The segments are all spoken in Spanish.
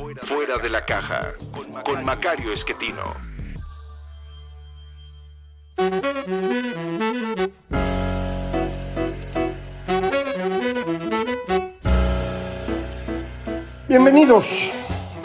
Fuera de la Caja con Macario Esquetino. Bienvenidos.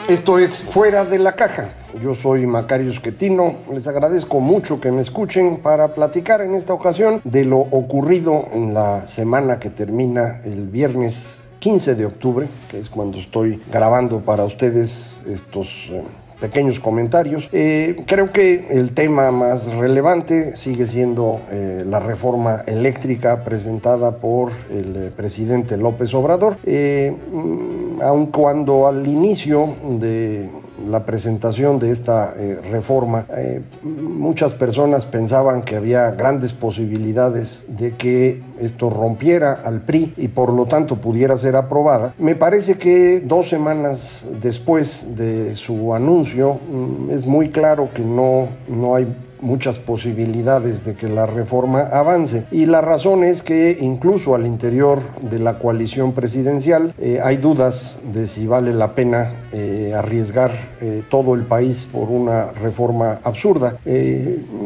Esto es Fuera de la Caja. Yo soy Macario Esquetino. Les agradezco mucho que me escuchen para platicar en esta ocasión de lo ocurrido en la semana que termina el viernes 15 de octubre, que es cuando estoy grabando para ustedes estos eh, pequeños comentarios. Eh, creo que el tema más relevante sigue siendo eh, la reforma eléctrica presentada por el presidente López Obrador, mm, aun cuando al inicio de la presentación de esta eh, reforma, eh, muchas personas pensaban que había grandes posibilidades de que esto rompiera al PRI y por lo tanto pudiera ser aprobada. Me parece que dos semanas después de su anuncio mm, es muy claro que no, no hay muchas posibilidades de que la reforma avance. Y la razón es que incluso al interior de la coalición presidencial eh, hay dudas de si vale la pena eh, arriesgar eh, todo el país por una reforma absurda.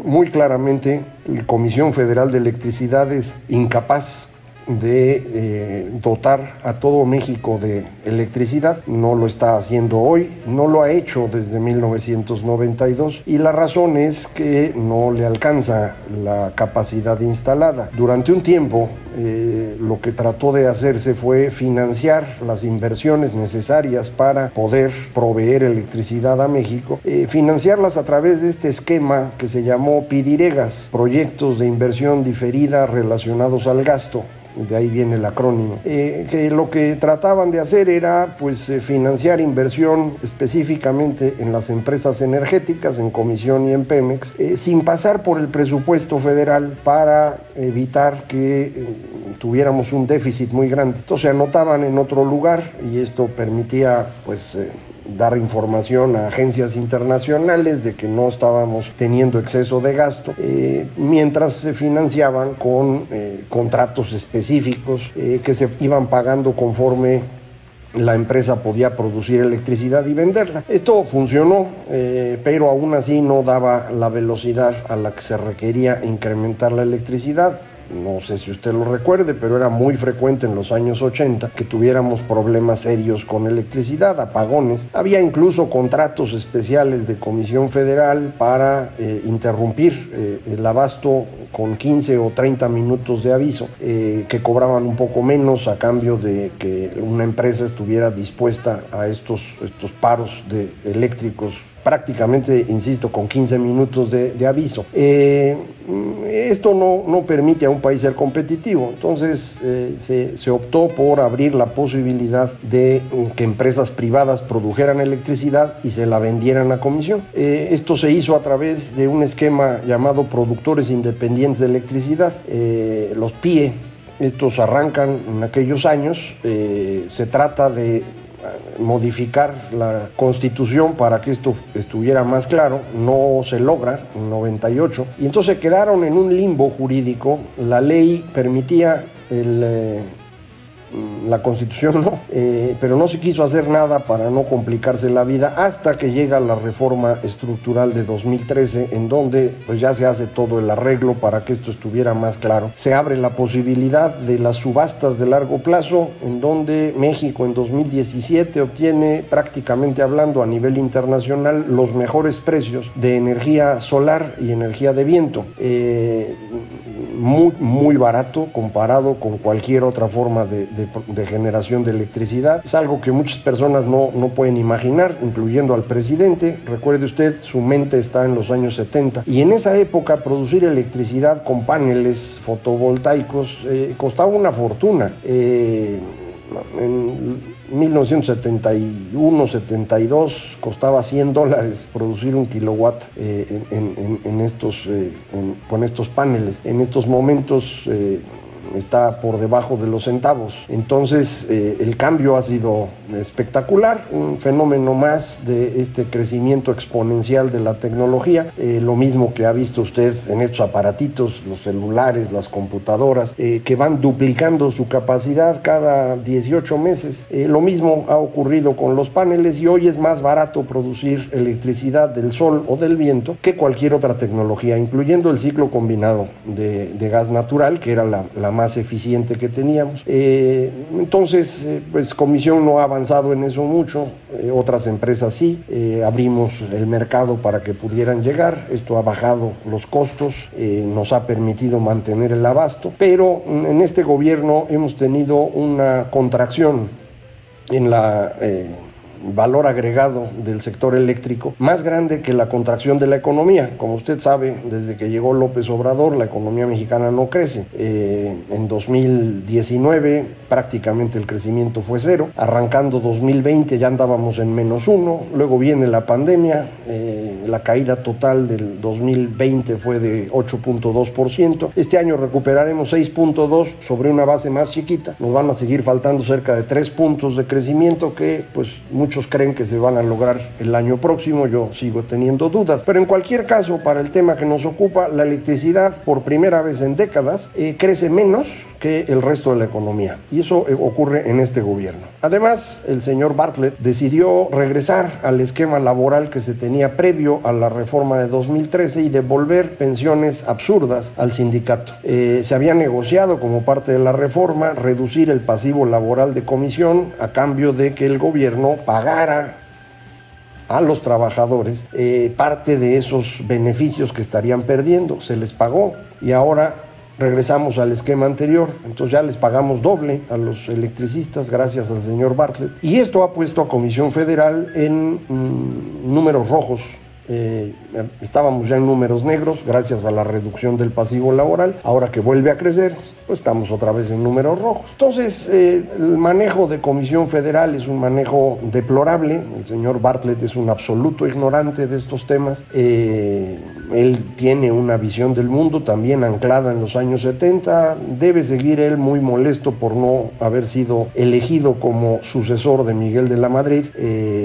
muy claramente, la Comisión Federal de Electricidad es incapaz de eh, dotar a todo México de electricidad. No lo está haciendo hoy, no lo ha hecho desde 1992 y la razón es que no le alcanza la capacidad instalada. Durante un tiempo eh, lo que trató de hacerse fue financiar las inversiones necesarias para poder proveer electricidad a México, eh, financiarlas a través de este esquema que se llamó PIDIREGAS, proyectos de inversión diferida relacionados al gasto de ahí viene el acrónimo, eh, que lo que trataban de hacer era pues eh, financiar inversión específicamente en las empresas energéticas, en Comisión y en Pemex, eh, sin pasar por el presupuesto federal para evitar que tuviéramos un déficit muy grande. Entonces anotaban en otro lugar y esto permitía pues dar información a agencias internacionales de que no estábamos teniendo exceso de gasto, eh, mientras se financiaban con eh, contratos específicos eh, que se iban pagando conforme la empresa podía producir electricidad y venderla. Esto funcionó, pero aún así no daba la velocidad a la que se requería incrementar la electricidad no sé si usted lo recuerde, pero era muy frecuente en los años 80 que tuviéramos problemas serios con electricidad, apagones. Había incluso contratos especiales de Comisión Federal para eh, interrumpir eh, el abasto con 15 o 30 minutos de aviso, eh, que cobraban un poco menos a cambio de que una empresa estuviera dispuesta a estos, estos paros de eléctricos prácticamente, insisto, con 15 minutos de, aviso. Eh, esto no, no, permite a un país ser competitivo, entonces eh, se, se, optó por abrir la posibilidad de que empresas privadas produjeran electricidad y se la vendieran a comisión. Eh, esto se hizo a través de un esquema llamado Productores Independientes de Electricidad, los PIE. Estos arrancan en aquellos años, se trata de modificar la constitución para que esto estuviera más claro, no se logra en 98, y entonces quedaron en un limbo jurídico, la ley permitía el... La constitución no, eh, pero no se quiso hacer nada para no complicarse la vida hasta que llega la reforma estructural de 2013 en donde pues ya se hace todo el arreglo para que esto estuviera más claro. Se abre la posibilidad de las subastas de largo plazo en donde México en 2017 obtiene prácticamente hablando a nivel internacional los mejores precios de energía solar y energía de viento. Eh, muy, muy barato comparado con cualquier otra forma de, generación de electricidad. Es algo que muchas personas no, no pueden imaginar, incluyendo al presidente. Recuerde usted, su mente está en los años 70. Y en esa época producir electricidad con paneles fotovoltaicos eh, costaba una fortuna. Eh, 1971, 72 costaba 100 dólares producir un kilowatt eh, en, estos, eh, con estos paneles. En estos momentos eh, está por debajo de los centavos. Entonces eh, el cambio ha sido espectacular, un fenómeno más de este crecimiento exponencial de la tecnología, eh, lo mismo que ha visto usted en estos aparatitos, los celulares, las computadoras, eh, que van duplicando su capacidad cada 18 meses. lo mismo ha ocurrido con los paneles y hoy es más barato producir electricidad del sol o del viento que cualquier otra tecnología, incluyendo el ciclo combinado de, gas natural, que era la, la más eficiente que teníamos. Eh, entonces, eh, pues Comisión no ha avanzado en eso mucho, eh, otras empresas sí, abrimos el mercado para que pudieran llegar, esto ha bajado los costos, nos ha permitido mantener el abasto, pero en este gobierno hemos tenido una contracción en la valor agregado del sector eléctrico más grande que la contracción de la economía. Como usted sabe, desde que llegó López Obrador, la economía mexicana no crece. Eh, en 2019 prácticamente el crecimiento fue cero. Arrancando 2020 ya andábamos en menos uno. Luego viene la pandemia. Eh, la caída total del 2020 fue de 8.2%. Este año recuperaremos 6.2 sobre una base más chiquita. Nos van a seguir faltando cerca de 3 puntos de crecimiento que pues Muchos creen que se van a lograr el año próximo, yo sigo teniendo dudas. Pero en cualquier caso, para el tema que nos ocupa, la electricidad por primera vez en décadas eh, crece menos que el resto de la economía. Y eso eh, ocurre en este gobierno. Además, el señor Bartlett decidió regresar al esquema laboral que se tenía previo a la reforma de 2013 y devolver pensiones absurdas al sindicato. Eh, se había negociado como parte de la reforma reducir el pasivo laboral de comisión a cambio de que el gobierno pagara a los trabajadores eh, parte de esos beneficios que estarían perdiendo. Se les pagó y ahora regresamos al esquema anterior. Entonces ya les pagamos doble a los electricistas gracias al señor Bartlett. Y esto ha puesto a Comisión Federal en mm, números rojos eh, estábamos ya en números negros gracias a la reducción del pasivo laboral. Ahora que vuelve a crecer, pues estamos otra vez en números rojos. Entonces, eh, el manejo de Comisión Federal es un manejo deplorable. El señor Bartlett es un absoluto ignorante de estos temas. Eh, él tiene una visión del mundo también anclada en los años 70. Debe seguir él muy molesto por no haber sido elegido como sucesor de Miguel de la Madrid.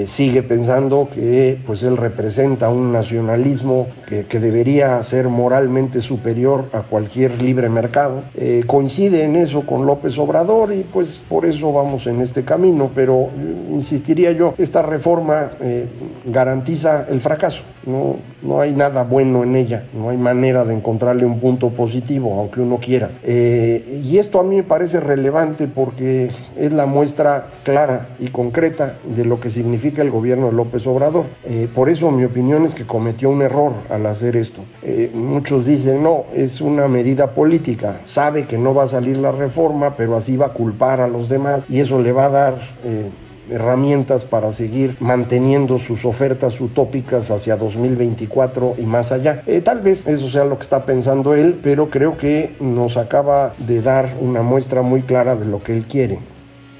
sigue pensando que pues él representa un nacionalismo que, debería ser moralmente superior a cualquier libre mercado. Eh, coincide en eso con López Obrador y pues por eso vamos en este camino, pero insistiría yo, esta reforma eh, garantiza el fracaso, no, no hay nada bueno en ella, no hay manera de encontrarle un punto positivo, aunque uno quiera. Eh, y esto a mí me parece relevante porque es la muestra clara y concreta de lo que significa el gobierno de López Obrador. por eso mi opinión que cometió un error al hacer esto. Eh, muchos dicen, no, es una medida política, sabe que no va a salir la reforma, pero así va a culpar a los demás y eso le va a dar... Herramientas para seguir manteniendo sus ofertas utópicas hacia 2024 y más allá. Eh, tal vez eso sea lo que está pensando él, pero creo que nos acaba de dar una muestra muy clara de lo que él quiere.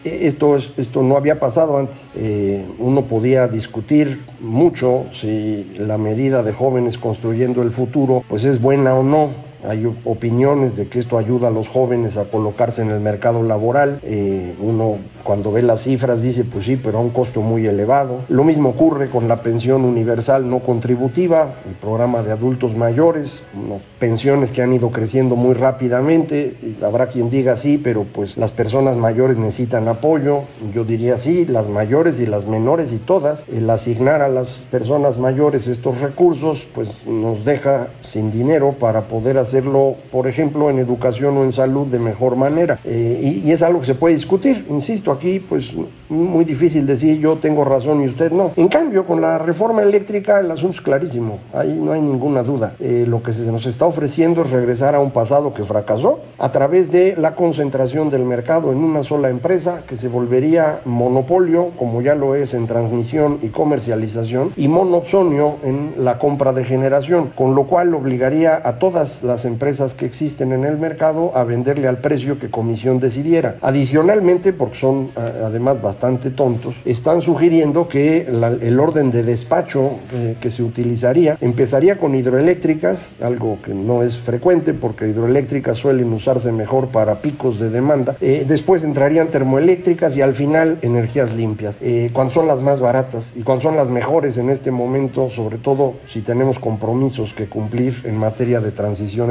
Esto, esto no había pasado antes. Eh, uno podía discutir mucho si la medida de jóvenes construyendo el futuro pues es buena o no. Hay opiniones de que esto ayuda a los jóvenes a colocarse en el mercado laboral. Eh, uno cuando ve las cifras dice, pues sí, pero a un costo muy elevado. Lo mismo ocurre con la pensión universal no contributiva, el programa de adultos mayores, unas pensiones que han ido creciendo muy rápidamente. Habrá quien diga sí, pero pues las personas mayores necesitan apoyo. Yo diría sí, las mayores y las menores y todas. El asignar a las personas mayores estos recursos, pues nos deja sin dinero para poder hacer hacerlo, por ejemplo, en educación o en salud de mejor manera. Eh, y, es algo que se puede discutir. Insisto, aquí pues muy difícil decir yo tengo razón y usted no. En cambio, con la reforma eléctrica el asunto es clarísimo. Ahí no hay ninguna duda. Eh, lo que se nos está ofreciendo es regresar a un pasado que fracasó a través de la concentración del mercado en una sola empresa que se volvería monopolio, como ya lo es en transmisión y comercialización, y monopsonio en la compra de generación, con lo cual obligaría a todas las empresas que existen en el mercado a venderle al precio que comisión decidiera. Adicionalmente, porque son además bastante tontos, están sugiriendo que el orden de despacho eh, que se utilizaría empezaría con hidroeléctricas, algo que no es frecuente porque hidroeléctricas suelen usarse mejor para picos de demanda. Eh, después entrarían termoeléctricas y al final energías limpias, eh, cuando son las más baratas y cuando son las mejores en este momento, sobre todo si tenemos compromisos que cumplir en materia de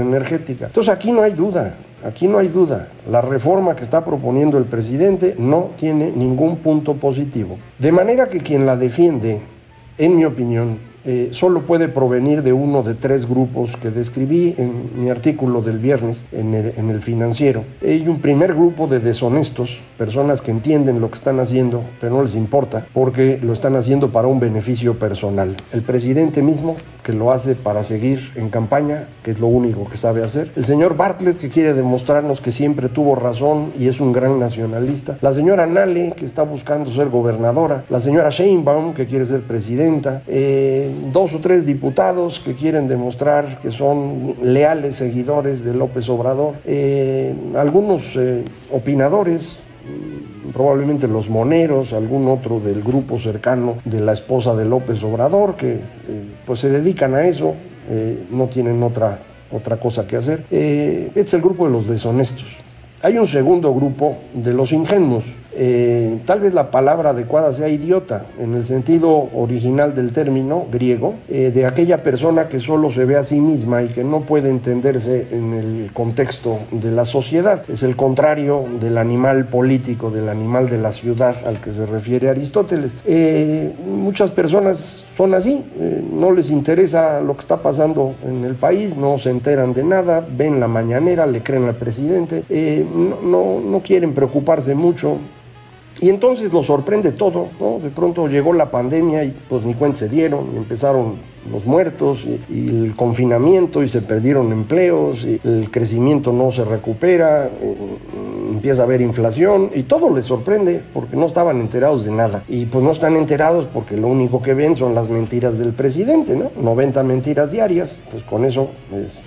energética. Entonces aquí no hay duda, aquí no hay duda. La reforma que está proponiendo el presidente no tiene ningún punto positivo. De manera que quien la defiende, en mi opinión, eh, solo puede provenir de uno de tres grupos que describí en mi artículo del viernes en el financiero. Hay un primer grupo de deshonestos, personas que entienden lo que están haciendo, pero no les importa, porque lo están haciendo para un beneficio personal. El presidente mismo, que lo hace para seguir en campaña, que es lo único que sabe hacer. El señor Bartlett, que quiere demostrarnos que siempre tuvo razón y es un gran nacionalista. La señora Nale, que está buscando ser gobernadora. La señora Sheinbaum, que quiere ser presidenta. Eh, dos o tres diputados que quieren demostrar que son leales seguidores de López Obrador, eh, algunos eh, opinadores probablemente los moneros, algún otro del grupo cercano de la esposa de López Obrador, que eh, pues se dedican a eso, no tienen otra, otra cosa que hacer. este es el grupo de los deshonestos. Hay un segundo grupo de los ingenuos, eh, tal vez la palabra adecuada sea idiota, en el sentido original del término griego, eh, de aquella persona que solo se ve a sí misma y que no puede entenderse en el contexto de la sociedad. Es el contrario del animal político, del animal de la ciudad al que se refiere Aristóteles. Eh, muchas personas son así, no les interesa lo que está pasando en el país, no se enteran de nada, ven la mañanera, le creen al presidente, no, no, no quieren preocuparse mucho y entonces lo sorprende todo, ¿no? De pronto llegó la pandemia y pues ni cuenta se dieron, empezaron los muertos y, el confinamiento y se perdieron empleos y el crecimiento no se recupera, eh, empieza a haber inflación y todo les sorprende porque no estaban enterados de nada. Y pues no están enterados porque lo único que ven son las mentiras del presidente, ¿no? 90 mentiras diarias, pues con eso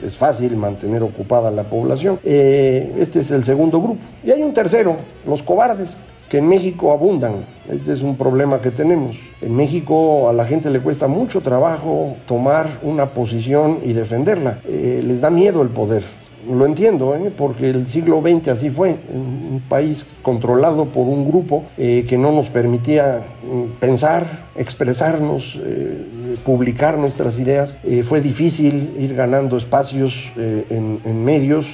es, fácil mantener ocupada la población. Eh, este es el segundo grupo. Y hay un tercero, los cobardes que en México abundan. Este es un problema que tenemos. En México a la gente le cuesta mucho trabajo tomar una posición y defenderla. Eh, les da miedo el poder. Lo entiendo, ¿eh? porque el siglo XX así fue, un país controlado por un grupo eh, que no nos permitía mm, pensar, expresarnos, publicar nuestras ideas. fue difícil ir ganando espacios en, medios.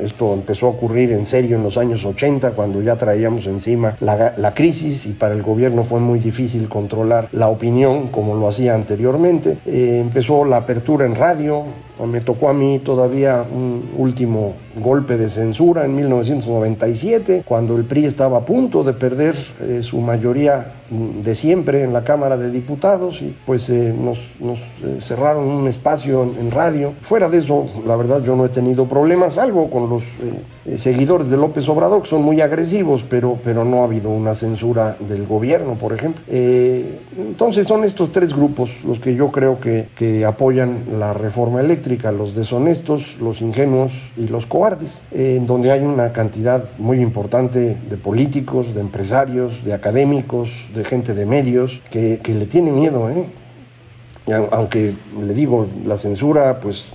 esto empezó a ocurrir en serio en los años 80, cuando ya traíamos encima la, la crisis y para el gobierno fue muy difícil controlar la opinión como lo hacía anteriormente. empezó la apertura en radio, me tocó a mí todavía un último golpe de censura en 1997, cuando el PRI estaba a punto de perder eh, su mayoría de siempre en la Cámara de Diputados y pues eh, nos, eh, cerraron un espacio en, radio. Fuera de eso, la verdad yo no he tenido problemas, algo con los seguidores de López Obrador, que son muy agresivos, pero, pero no ha habido una censura del gobierno, por ejemplo. entonces son estos tres grupos los que yo creo que, que apoyan la reforma eléctrica, los deshonestos, los ingenuos y los cobardes en donde hay una cantidad muy importante de políticos, de empresarios, de académicos, de gente de medios, que, le tiene miedo. ¿eh? Aunque le digo, la censura pues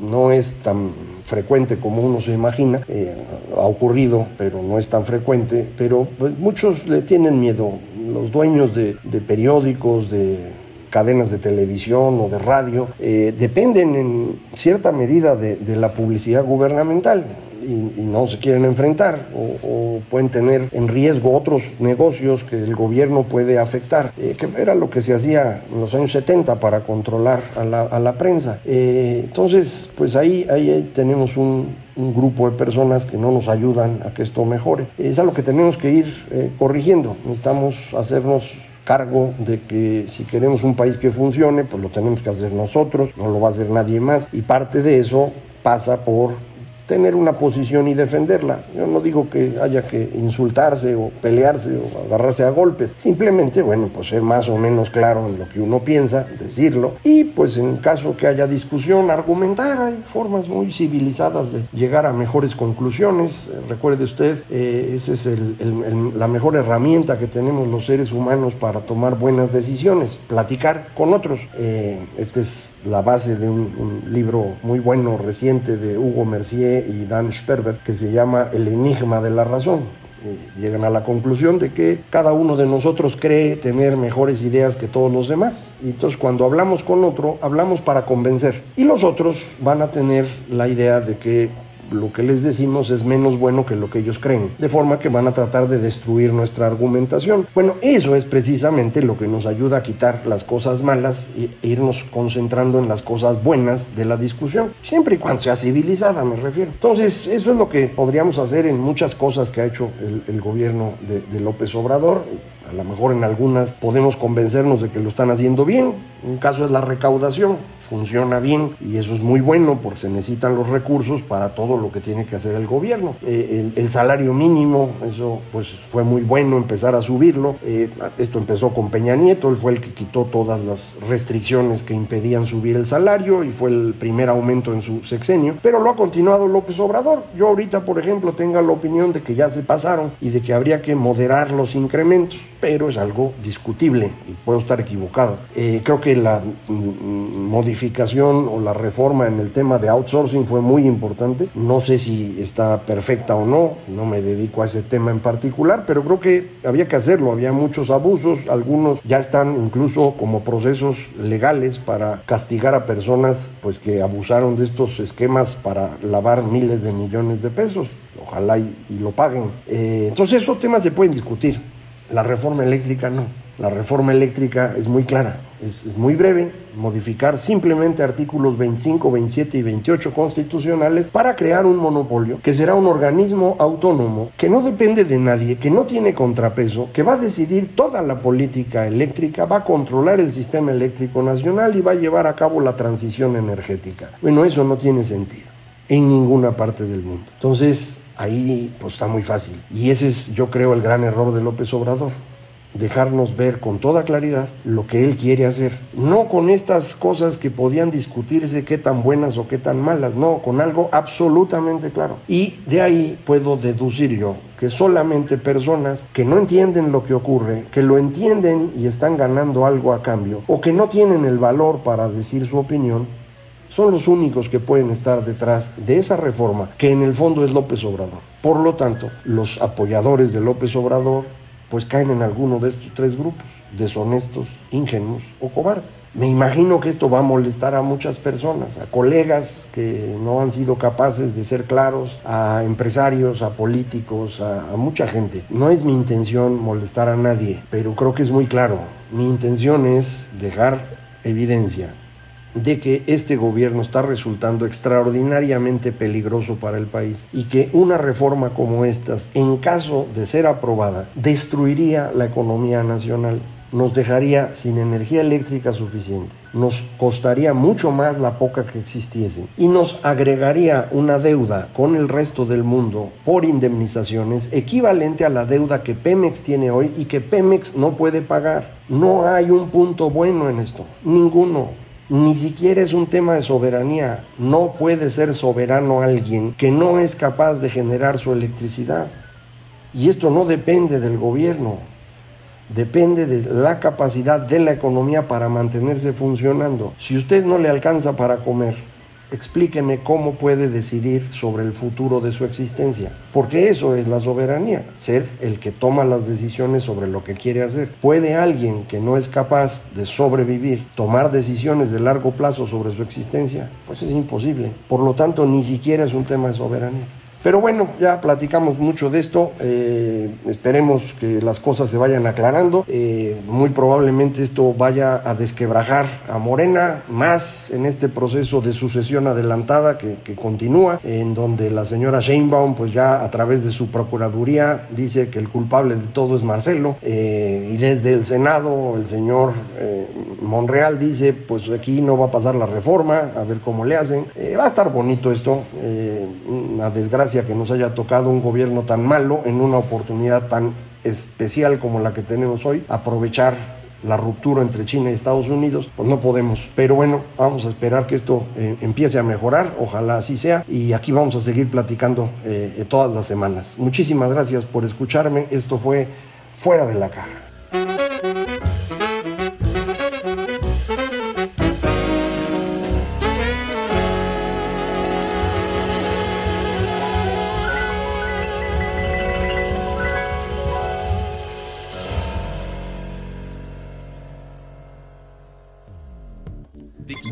no es tan frecuente como uno se imagina, eh, ha ocurrido, pero no es tan frecuente, pero pues, muchos le tienen miedo, los dueños de periódicos, de cadenas de televisión o de radio, eh, dependen en cierta medida de, la publicidad gubernamental. Y, no se quieren enfrentar o, pueden tener en riesgo otros negocios que el gobierno puede afectar, eh, que era lo que se hacía en los años 70 para controlar a la, prensa. Eh, entonces, pues ahí, ahí tenemos un, un, grupo de personas que no nos ayudan a que esto mejore. Es algo que tenemos que ir corrigiendo. Necesitamos hacernos cargo de que si queremos un país que funcione, pues lo tenemos que hacer nosotros, no lo va a hacer nadie más. Y parte de eso pasa por tener una posición y defenderla. Yo no digo que haya que insultarse o pelearse o agarrarse a golpes, simplemente, bueno, pues ser más o menos claro en lo que uno piensa, decirlo, y pues en caso que haya discusión, argumentar, hay formas muy civilizadas de llegar a mejores conclusiones. Recuerde usted, eh, esa es la mejor herramienta que tenemos los seres humanos para tomar buenas decisiones, platicar con otros. Eh, esta es la base de un, libro muy bueno reciente de Hugo Mercier y Dan Sperber que se llama El enigma de la razón. Eh, llegan a la conclusión de que cada uno de nosotros cree tener mejores ideas que todos los demás. Y entonces cuando hablamos con otro, hablamos para convencer. Y los otros van a tener la idea de que lo que les decimos es menos bueno que lo que ellos creen, de forma que van a tratar de destruir nuestra argumentación. Bueno, eso es precisamente lo que nos ayuda a quitar las cosas malas e irnos concentrando en las cosas buenas de la discusión, siempre y cuando sea civilizada, me refiero. Entonces, eso es lo que podríamos hacer en muchas cosas que ha hecho el, gobierno de, de López Obrador. A lo mejor en algunas podemos convencernos de que lo están haciendo bien. Un caso es la recaudación funciona bien y eso es muy bueno porque se necesitan los recursos para todo lo que tiene que hacer el gobierno. Eh, el, salario mínimo, eso pues fue muy bueno empezar a subirlo. Eh, esto empezó con Peña Nieto, él fue el que quitó todas las restricciones que impedían subir el salario y fue el primer aumento en su sexenio, pero lo ha continuado López Obrador. Yo ahorita, por ejemplo, tengo la opinión de que ya se pasaron y de que habría que moderar los incrementos, pero es algo discutible y puedo estar equivocado. Eh, creo que la modificación o la reforma en el tema de outsourcing fue muy importante. No sé si está perfecta o no, no me dedico a ese tema en particular, pero creo que había que hacerlo. Había muchos abusos, algunos ya están incluso como procesos legales para castigar a personas pues que abusaron de estos esquemas para lavar miles de millones de pesos. Ojalá y, lo paguen. Eh, entonces esos temas se pueden discutir. La reforma eléctrica no. La reforma eléctrica es muy clara es, muy breve, modificar simplemente artículos 25, 27 y 28 constitucionales para crear un monopolio que será un organismo autónomo que no depende de nadie, que no tiene contrapeso, que va a decidir toda la política eléctrica, va a controlar el sistema eléctrico nacional y va a llevar a cabo la transición energética. Bueno, eso no tiene sentido en ninguna parte del mundo. Entonces, ahí pues está muy fácil. Y ese es, yo creo, el gran error de López Obrador dejarnos ver con toda claridad lo que él quiere hacer. No con estas cosas que podían discutirse qué tan buenas o qué tan malas, no, con algo absolutamente claro. Y de ahí puedo deducir yo que solamente personas que no entienden lo que ocurre, que lo entienden y están ganando algo a cambio, o que no tienen el valor para decir su opinión, son los únicos que pueden estar detrás de esa reforma, que en el fondo es López Obrador. Por lo tanto, los apoyadores de López Obrador, pues caen en alguno de estos tres grupos, deshonestos, ingenuos o cobardes. Me imagino que esto va a molestar a muchas personas, a colegas que no han sido capaces de ser claros, a empresarios, a políticos, a, mucha gente. No es mi intención molestar a nadie, pero creo que es muy claro. Mi intención es dejar evidencia de que este gobierno está resultando extraordinariamente peligroso para el país y que una reforma como estas, en caso de ser aprobada, destruiría la economía nacional nos dejaría sin energía eléctrica suficiente, nos costaría mucho más la poca que existiese y nos agregaría una deuda con el resto del mundo por indemnizaciones equivalente a la deuda que Pemex tiene hoy y que Pemex no puede pagar. No hay un punto bueno en esto, ninguno. Ni siquiera es un tema de soberanía. No puede ser soberano alguien que no es capaz de generar su electricidad. Y esto no depende del gobierno, depende de la capacidad de la economía para mantenerse funcionando. Si usted no le alcanza para comer, explíqueme cómo puede decidir sobre el futuro de su existencia. Porque eso es la soberanía, ser el que toma las decisiones sobre lo que quiere hacer. ¿Puede alguien que no es capaz de sobrevivir tomar decisiones de largo plazo sobre su existencia? Pues es imposible. Por lo tanto, ni siquiera es un tema de soberanía. Pero bueno, ya platicamos mucho de esto, eh, esperemos que las cosas se vayan aclarando, eh, muy probablemente esto vaya a desquebrajar a Morena más en este proceso de sucesión adelantada que, continúa, en donde la señora Sheinbaum pues ya a través de su procuraduría dice que el culpable de todo es Marcelo eh, y desde el Senado el señor Monreal dice pues aquí no va a pasar la reforma, a ver cómo le hacen, va a estar bonito esto, una desgracia que nos haya tocado un gobierno tan malo en una oportunidad tan especial como la que tenemos hoy, aprovechar la ruptura entre China y Estados Unidos, pues no podemos. Pero bueno, vamos a esperar que esto eh, empiece a mejorar, ojalá así sea, y aquí vamos a seguir platicando eh, todas las semanas. Muchísimas gracias por escucharme, esto fue Fuera de la Caja.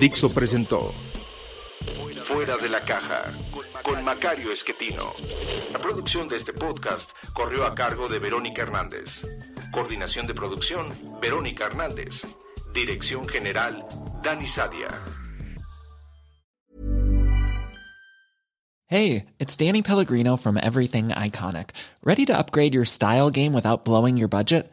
Dixo presentó Fuera de la caja con Macario Esquetino. La producción de este podcast corrió a cargo de Verónica Hernández. Coordinación de producción, Verónica Hernández. Dirección General, Dani Sadia. Hey, it's Danny Pellegrino from Everything Iconic. ¿Ready to upgrade your style game without blowing your budget?